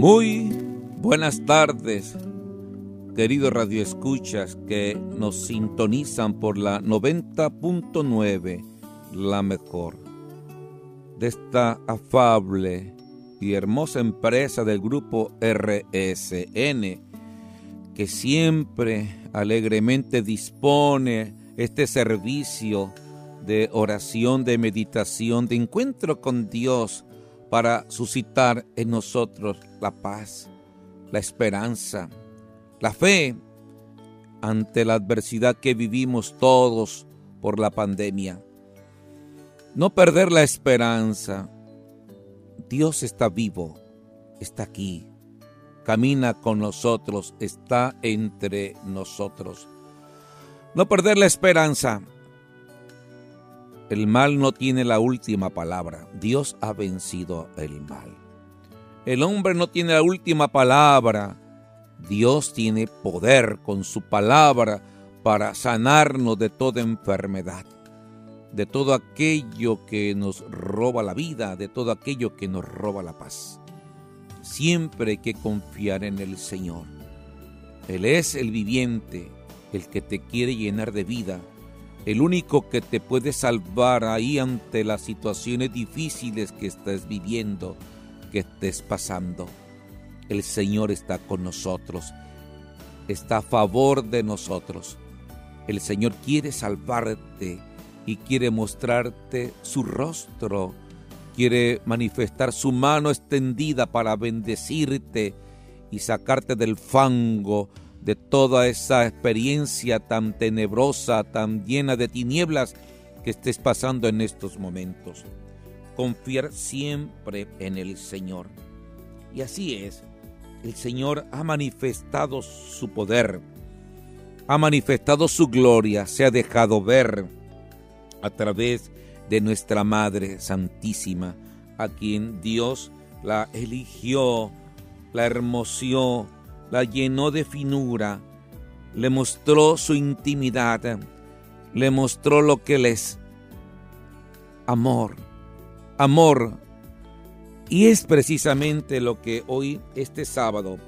Muy buenas tardes, queridos radioescuchas que nos sintonizan por la 90.9, la mejor. De esta afable y hermosa empresa del grupo RSN, que siempre alegremente dispone este servicio de oración, de meditación, de encuentro con Dios para suscitar en nosotros la paz, la esperanza, la fe ante la adversidad que vivimos todos por la pandemia. No perder la esperanza. Dios está vivo, está aquí, camina con nosotros, está entre nosotros. No perder la esperanza. El mal no tiene la última palabra. Dios ha vencido el mal. El hombre no tiene la última palabra. Dios tiene poder con su palabra para sanarnos de toda enfermedad, de todo aquello que nos roba la vida, de todo aquello que nos roba la paz. Siempre hay que confiar en el Señor. Él es el viviente, el que te quiere llenar de vida, el único que te puede salvar ahí ante las situaciones difíciles que estés viviendo, que estés pasando. El Señor está con nosotros, está a favor de nosotros. El Señor quiere salvarte y quiere mostrarte su rostro, quiere manifestar su mano extendida para bendecirte y sacarte del fango, de toda esa experiencia tan tenebrosa, tan llena de tinieblas que estés pasando en estos momentos. Confiar siempre en el Señor. Y así es, el Señor ha manifestado su poder, ha manifestado su gloria, se ha dejado ver a través de nuestra Madre Santísima, a quien Dios la eligió, la hermoseó, la llenó de finura, le mostró su intimidad, le mostró lo que él es. Amor, amor. Y es precisamente lo que hoy, este sábado,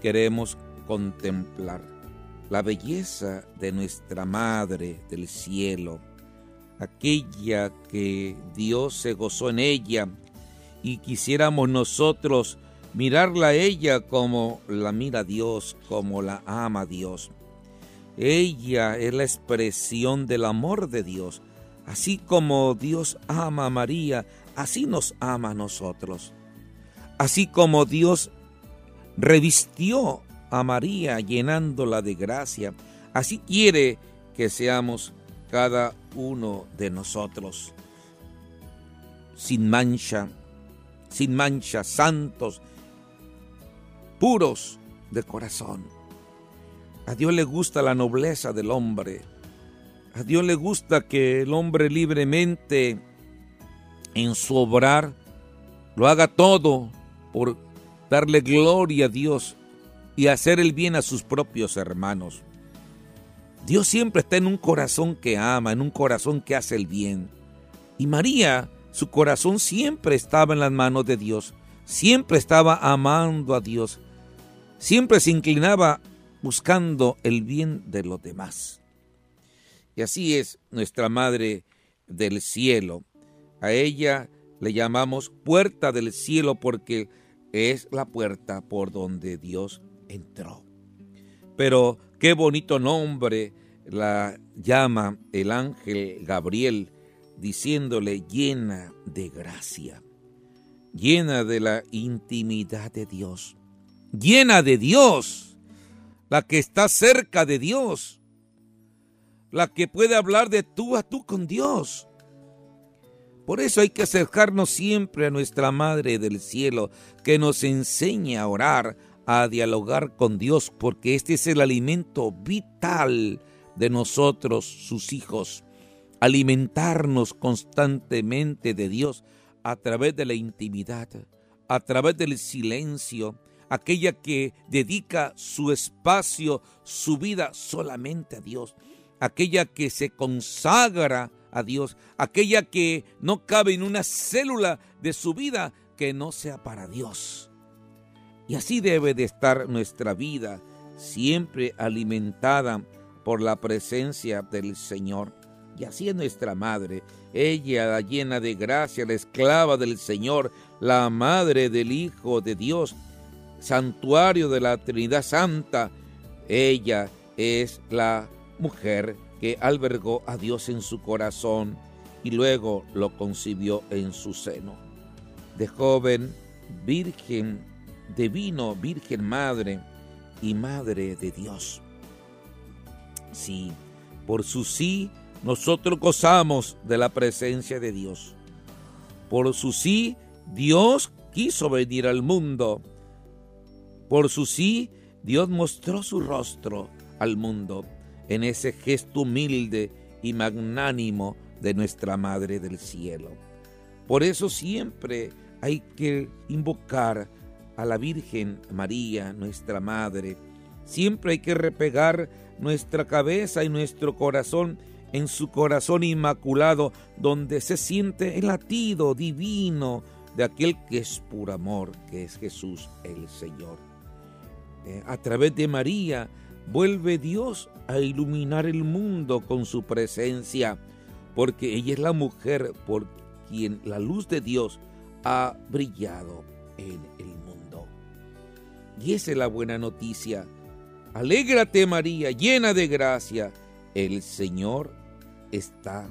queremos contemplar. La belleza de nuestra Madre del Cielo, aquella que Dios se gozó en ella y quisiéramos nosotros mirarla a ella como la mira Dios, como la ama Dios. Ella es la expresión del amor de Dios. Así como Dios ama a María, así nos ama a nosotros. Así como Dios revistió a María llenándola de gracia, así quiere que seamos cada uno de nosotros. Sin mancha, sin mancha, santos, puros de corazón. A Dios le gusta la nobleza del hombre. A Dios le gusta que el hombre libremente en su obrar lo haga todo por darle gloria a Dios y hacer el bien a sus propios hermanos. Dios siempre está en un corazón que ama, en un corazón que hace el bien. Y María, su corazón siempre estaba en las manos de Dios, siempre estaba amando a Dios, siempre se inclinaba buscando el bien de los demás. Y así es nuestra Madre del Cielo. A ella le llamamos puerta del cielo porque es la puerta por donde Dios entró. Pero qué bonito nombre la llama el ángel Gabriel diciéndole llena de gracia, llena de la intimidad de Dios llena de Dios, la que está cerca de Dios, la que puede hablar de tú a tú con Dios. Por eso hay que acercarnos siempre a nuestra Madre del Cielo, que nos enseña a orar, a dialogar con Dios, porque este es el alimento vital de nosotros, sus hijos. Alimentarnos constantemente de Dios a través de la intimidad, a través del silencio, aquella que dedica su espacio, su vida solamente a Dios, aquella que se consagra a Dios, aquella que no cabe en una célula de su vida que no sea para Dios. Y así debe de estar nuestra vida, siempre alimentada por la presencia del Señor. Y así es nuestra madre, ella la llena de gracia, la esclava del Señor, la madre del Hijo de Dios, santuario de la Trinidad Santa. Ella es la mujer que albergó a Dios en su corazón y luego lo concibió en su seno. De joven, virgen, de vino, virgen madre y madre de Dios. Sí, por su sí nosotros gozamos de la presencia de Dios. Por su sí, Dios quiso venir al mundo. Por su sí, Dios mostró su rostro al mundo en ese gesto humilde y magnánimo de nuestra Madre del Cielo. Por eso siempre hay que invocar a la Virgen María, nuestra Madre. Siempre hay que repegar nuestra cabeza y nuestro corazón en su corazón inmaculado, donde se siente el latido divino de aquel que es puro amor, que es Jesús el Señor. Eh, a través de María vuelve Dios a iluminar el mundo con su presencia, porque ella es la mujer por quien la luz de Dios ha brillado en el mundo. Y esa es la buena noticia. Alégrate María, llena de gracia, el Señor está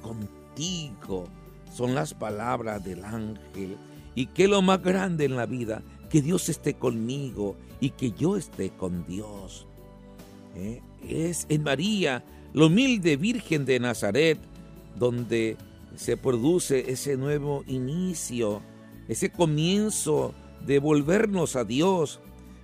contigo. Son las palabras del ángel. Y que lo más grande en la vida, que Dios esté conmigo y que yo esté con Dios. ¿Eh? Es en María, la humilde Virgen de Nazaret, donde se produce ese nuevo inicio, ese comienzo de volvernos a Dios,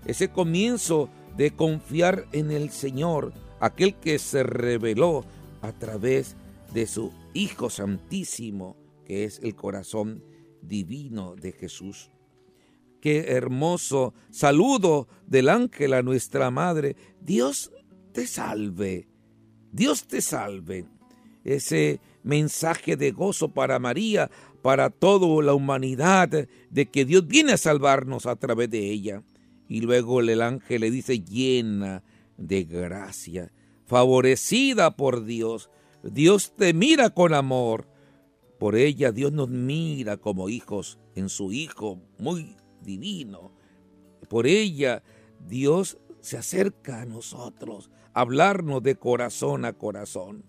ese comienzo de confiar en el Señor, aquel que se reveló a través de su Hijo Santísimo, que es el corazón divino de Jesús. Qué hermoso saludo del ángel a nuestra Madre. Dios te salve. Dios te salve. Ese mensaje de gozo para María, para toda la humanidad, de que Dios viene a salvarnos a través de ella. Y luego el ángel le dice llena de gracia favorecida por Dios. Dios te mira con amor. Por ella Dios nos mira como hijos en su Hijo muy divino. Por ella Dios se acerca a nosotros, hablarnos de corazón a corazón.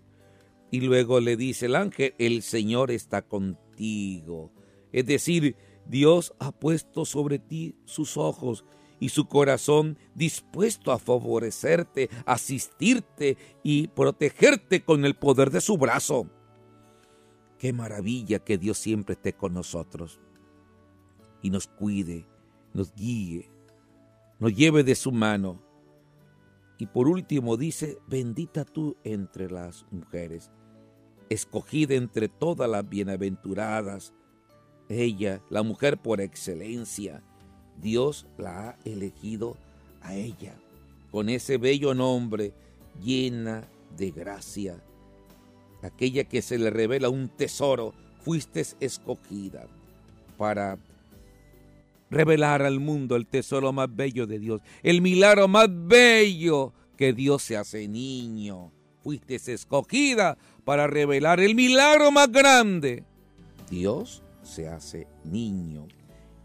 Y luego le dice el ángel, el Señor está contigo. Es decir, Dios ha puesto sobre ti sus ojos y su corazón dispuesto a favorecerte, asistirte y protegerte con el poder de su brazo. Qué maravilla que Dios siempre esté con nosotros y nos cuide, nos guíe, nos lleve de su mano. Y por último dice, bendita tú entre las mujeres, escogida entre todas las bienaventuradas, ella, la mujer por excelencia, Dios la ha elegido a ella con ese bello nombre llena de gracia. Aquella que se le revela un tesoro, fuiste escogida para revelar al mundo el tesoro más bello de Dios, el milagro más bello que Dios se hace niño. Fuiste escogida para revelar el milagro más grande. Dios se hace niño.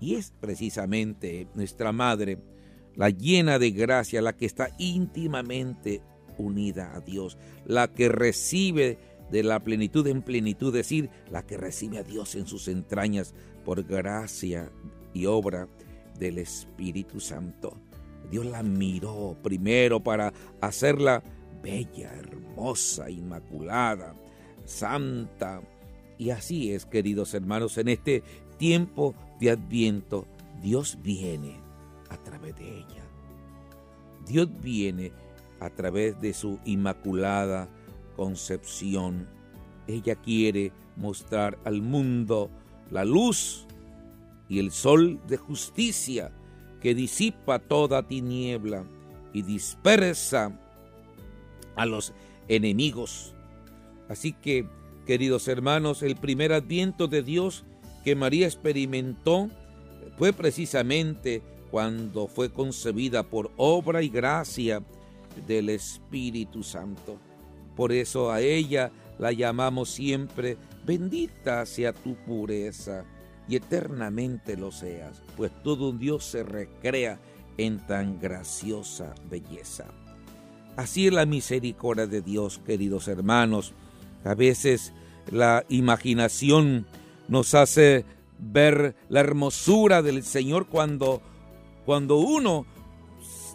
Y es precisamente nuestra Madre, la llena de gracia, la que está íntimamente unida a Dios, la que recibe de la plenitud en plenitud, es decir, la que recibe a Dios en sus entrañas por gracia y obra del Espíritu Santo. Dios la miró primero para hacerla bella, hermosa, inmaculada, santa. Y así es, queridos hermanos, en este tiempo de adviento, Dios viene a través de ella. Dios viene a través de su inmaculada concepción. Ella quiere mostrar al mundo la luz y el sol de justicia que disipa toda tiniebla y dispersa a los enemigos. Así que, queridos hermanos, el primer adviento de Dios que María experimentó fue precisamente cuando fue concebida por obra y gracia del Espíritu Santo. Por eso a ella la llamamos siempre, bendita sea tu pureza y eternamente lo seas, pues todo un Dios se recrea en tan graciosa belleza. Así es la misericordia de Dios, queridos hermanos. A veces la imaginación nos hace ver la hermosura del Señor cuando, cuando uno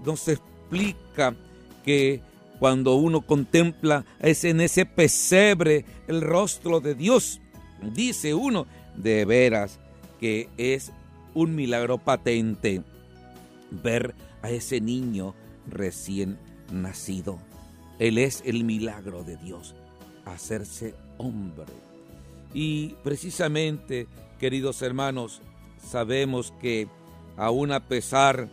nos explica que cuando uno contempla es en ese pesebre el rostro de Dios. Dice uno, de veras que es un milagro patente ver a ese niño recién nacido. Él es el milagro de Dios, hacerse hombre. Y precisamente, queridos hermanos, sabemos que aún a pesar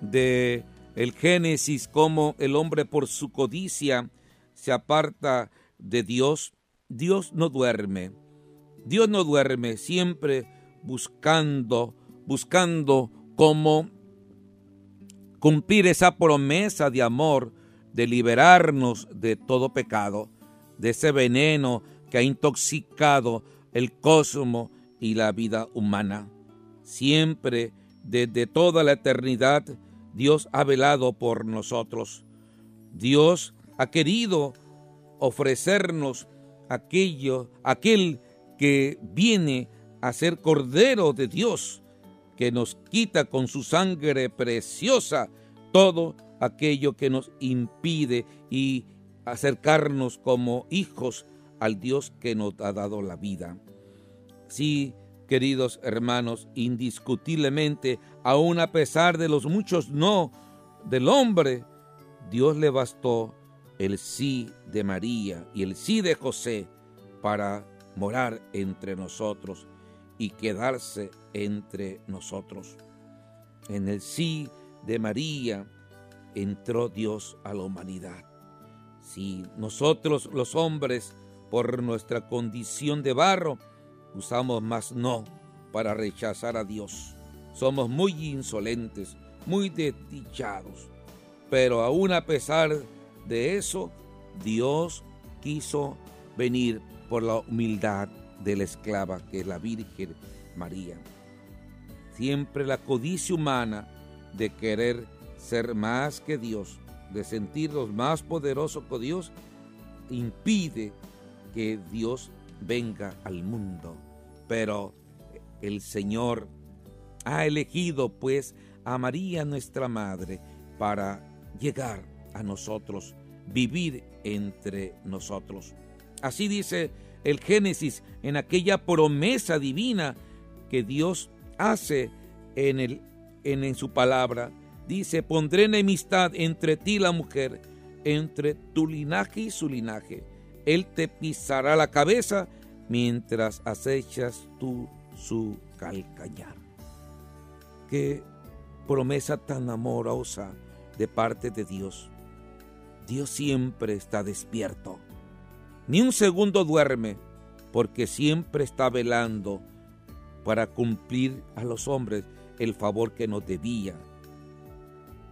de el Génesis, como el hombre por su codicia se aparta de Dios, Dios no duerme. Dios no duerme, siempre buscando, buscando cómo cumplir esa promesa de amor, de liberarnos de todo pecado, de ese veneno que ha intoxicado el cosmos y la vida humana. Siempre, desde toda la eternidad, Dios ha velado por nosotros. Dios ha querido ofrecernos aquello, aquel que viene a ser Cordero de Dios, que nos quita con su sangre preciosa todo aquello que nos impide y acercarnos como hijos al Dios que nos ha dado la vida. Sí, queridos hermanos, indiscutiblemente, aun a pesar de los muchos no del hombre, Dios le bastó el sí de María y el sí de José para morar entre nosotros y quedarse entre nosotros. En el sí de María entró Dios a la humanidad. Si nosotros los hombres, por nuestra condición de barro, usamos más no para rechazar a Dios. Somos muy insolentes, muy desdichados. Pero aún a pesar de eso, Dios quiso venir por la humildad de la esclava que es la Virgen María. Siempre la codicia humana de querer ser más que Dios, de sentirnos más poderosos que Dios, impide que Dios venga al mundo. Pero el Señor ha elegido pues a María nuestra Madre para llegar a nosotros, vivir entre nosotros. Así dice el Génesis en aquella promesa divina que Dios hace en, el, en, su palabra. Dice, pondré enemistad entre ti y la mujer, entre tu linaje y su linaje. Él te pisará la cabeza mientras acechas tú su calcañar. Qué promesa tan amorosa de parte de Dios. Dios siempre está despierto. Ni un segundo duerme, porque siempre está velando para cumplir a los hombres el favor que nos debía.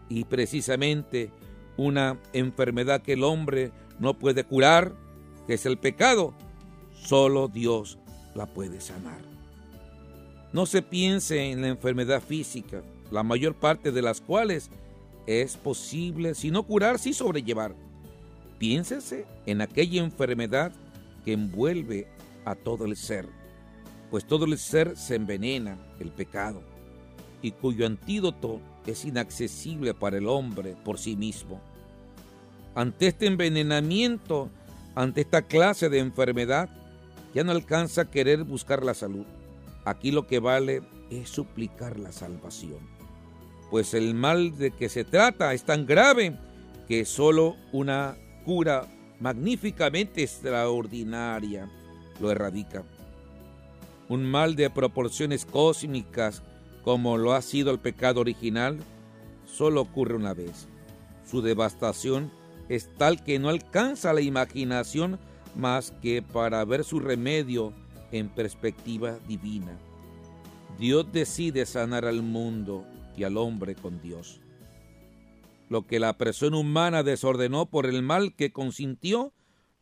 Y precisamente una enfermedad que el hombre no puede curar, que es el pecado, Solo Dios la puede sanar. No se piense en la enfermedad física, la mayor parte de las cuales es posible, si no curar, sí sobrellevar. Piénsese en aquella enfermedad que envuelve a todo el ser, pues todo el ser se envenena, el pecado, y cuyo antídoto es inaccesible para el hombre por sí mismo. Ante este envenenamiento, ante esta clase de enfermedad, ya no alcanza a querer buscar la salud. Aquí lo que vale es suplicar la salvación. Pues el mal de que se trata es tan grave que solo una cura magníficamente extraordinaria lo erradica. Un mal de proporciones cósmicas como lo ha sido el pecado original, solo ocurre una vez. Su devastación es tal que no alcanza la imaginación más que para ver su remedio en perspectiva divina. Dios decide sanar al mundo y al hombre con Dios. Lo que la persona humana desordenó por el mal que consintió,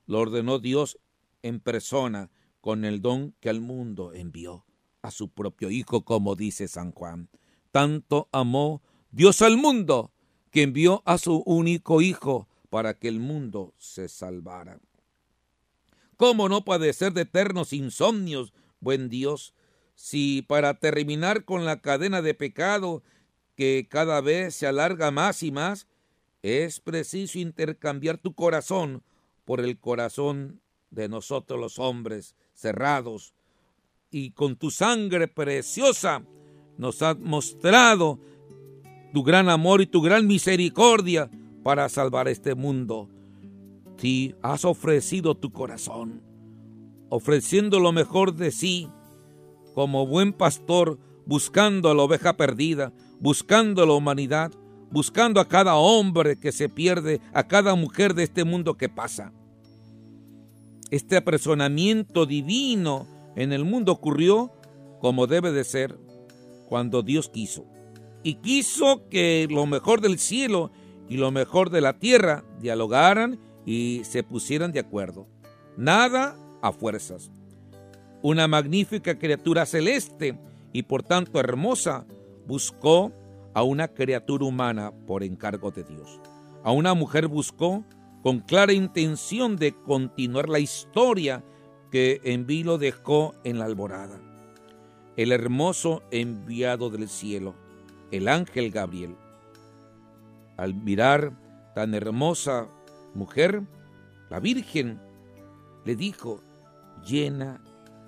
lo ordenó Dios en persona con el don que al mundo envió a su propio Hijo, como dice San Juan. Tanto amó Dios al mundo que envió a su único Hijo para que el mundo se salvara. ¿Cómo no padecer de eternos insomnios, buen Dios, si para terminar con la cadena de pecado que cada vez se alarga más y más, es preciso intercambiar tu corazón por el corazón de nosotros los hombres cerrados, y con tu sangre preciosa nos has mostrado tu gran amor y tu gran misericordia para salvar este mundo. Si has ofrecido tu corazón, ofreciendo lo mejor de sí, como buen pastor, buscando a la oveja perdida, buscando la humanidad, buscando a cada hombre que se pierde, a cada mujer de este mundo que pasa. Este apersonamiento divino en el mundo ocurrió como debe de ser cuando Dios quiso. Y quiso que lo mejor del cielo y lo mejor de la tierra dialogaran y se pusieran de acuerdo. Nada a fuerzas. Una magnífica criatura celeste y por tanto hermosa buscó a una criatura humana por encargo de Dios. A una mujer buscó con clara intención de continuar la historia que en vilo dejó en la alborada. El hermoso enviado del cielo, el ángel Gabriel. Al mirar tan hermosa mujer, la Virgen le dijo, llena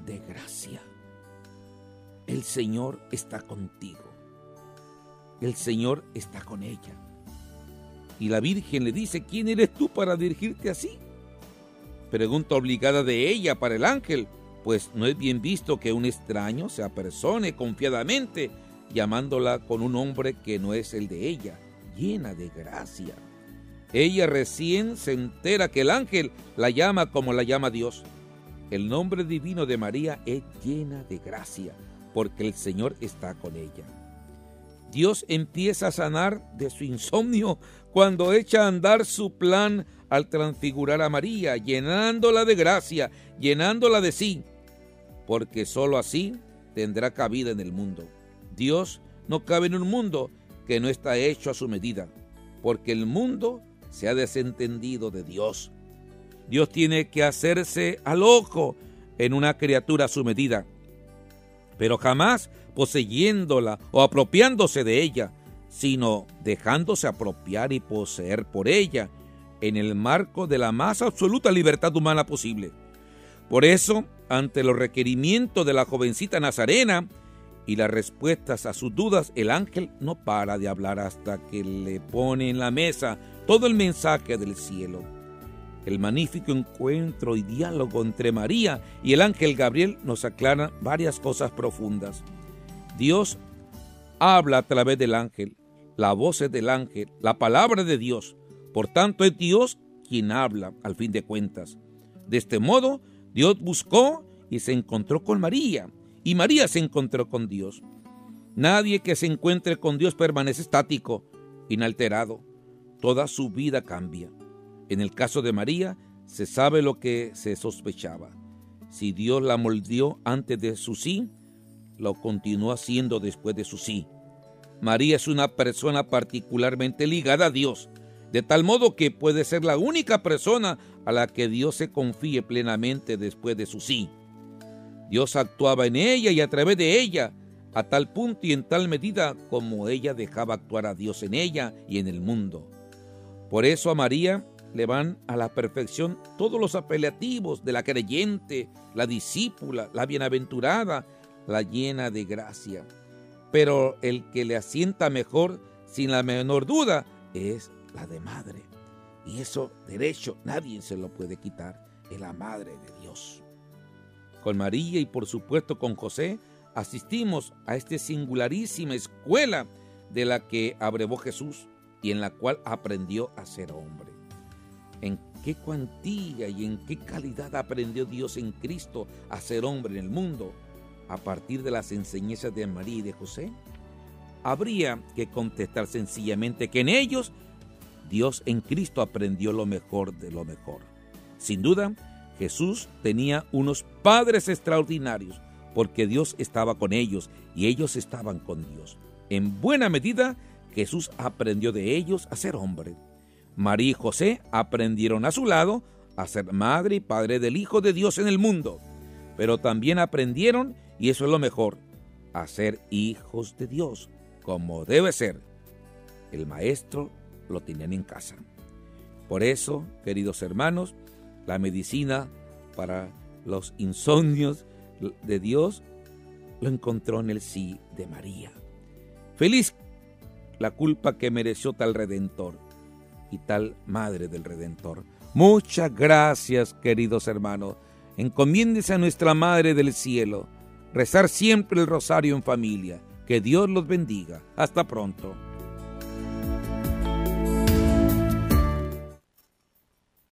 de gracia, el Señor está contigo, el Señor está con ella. Y la Virgen le dice, ¿quién eres tú para dirigirte así? Pregunta obligada de ella para el ángel, pues no es bien visto que un extraño se apersone confiadamente llamándola con un nombre que no es el de ella, llena de gracia. Ella recién se entera que el ángel la llama como la llama Dios. El nombre divino de María es llena de gracia, porque el Señor está con ella. Dios empieza a sanar de su insomnio cuando echa a andar su plan al transfigurar a María, llenándola de gracia, llenándola de sí, porque sólo así tendrá cabida en el mundo. Dios no cabe en un mundo que no está hecho a su medida, porque el mundo se ha desentendido de Dios. Dios tiene que hacerse al ojo en una criatura a su medida, pero jamás poseyéndola o apropiándose de ella, sino dejándose apropiar y poseer por ella en el marco de la más absoluta libertad humana posible. Por eso, ante los requerimientos de la jovencita Nazarena y las respuestas a sus dudas, el ángel no para de hablar hasta que le pone en la mesa todo el mensaje del cielo. El magnífico encuentro y diálogo entre María y el ángel Gabriel nos aclara varias cosas profundas. Dios habla a través del ángel, la voz es del ángel, la palabra de Dios. Por tanto, es Dios quien habla, al fin de cuentas. De este modo, Dios buscó y se encontró con María, y María se encontró con Dios. Nadie que se encuentre con Dios permanece estático, inalterado. Toda su vida cambia. En el caso de María, se sabe lo que se sospechaba. Si Dios la moldeó antes de su sí, lo continuó haciendo después de su sí. María es una persona particularmente ligada a Dios, de tal modo que puede ser la única persona a la que Dios se confíe plenamente después de su sí. Dios actuaba en ella y a través de ella, a tal punto y en tal medida como ella dejaba actuar a Dios en ella y en el mundo. Por eso a María le van a la perfección todos los apelativos de la creyente, la discípula, la bienaventurada, la llena de gracia. Pero el que le asienta mejor, sin la menor duda, es la de madre. Y eso derecho nadie se lo puede quitar, es la madre de Dios. Con María y por supuesto con José asistimos a esta singularísima escuela de la que abrevó Jesús y en la cual aprendió a ser hombre. En qué cuantía y en qué calidad aprendió Dios en Cristo a ser hombre en el mundo a partir de las enseñanzas de María y de José? habría que contestar sencillamente que en ellos Dios en Cristo aprendió lo mejor de lo mejor. Sin duda, Jesús tenía unos padres extraordinarios porque Dios estaba con ellos y ellos estaban con Dios. En buena medida, Jesús aprendió de ellos a ser hombre. María y José aprendieron a su lado a ser madre y padre del Hijo de Dios en el mundo, pero también aprendieron, y eso es lo mejor, a ser hijos de Dios, como debe ser. El maestro lo tenían en casa. Por eso, queridos hermanos, la medicina para los insomnios de Dios lo encontró en el sí de María. Feliz la culpa que mereció tal redentor y tal madre del redentor. Muchas gracias, queridos hermanos. Encomiéndese a nuestra Madre del Cielo. Rezar siempre el rosario en familia. Que Dios los bendiga. Hasta pronto.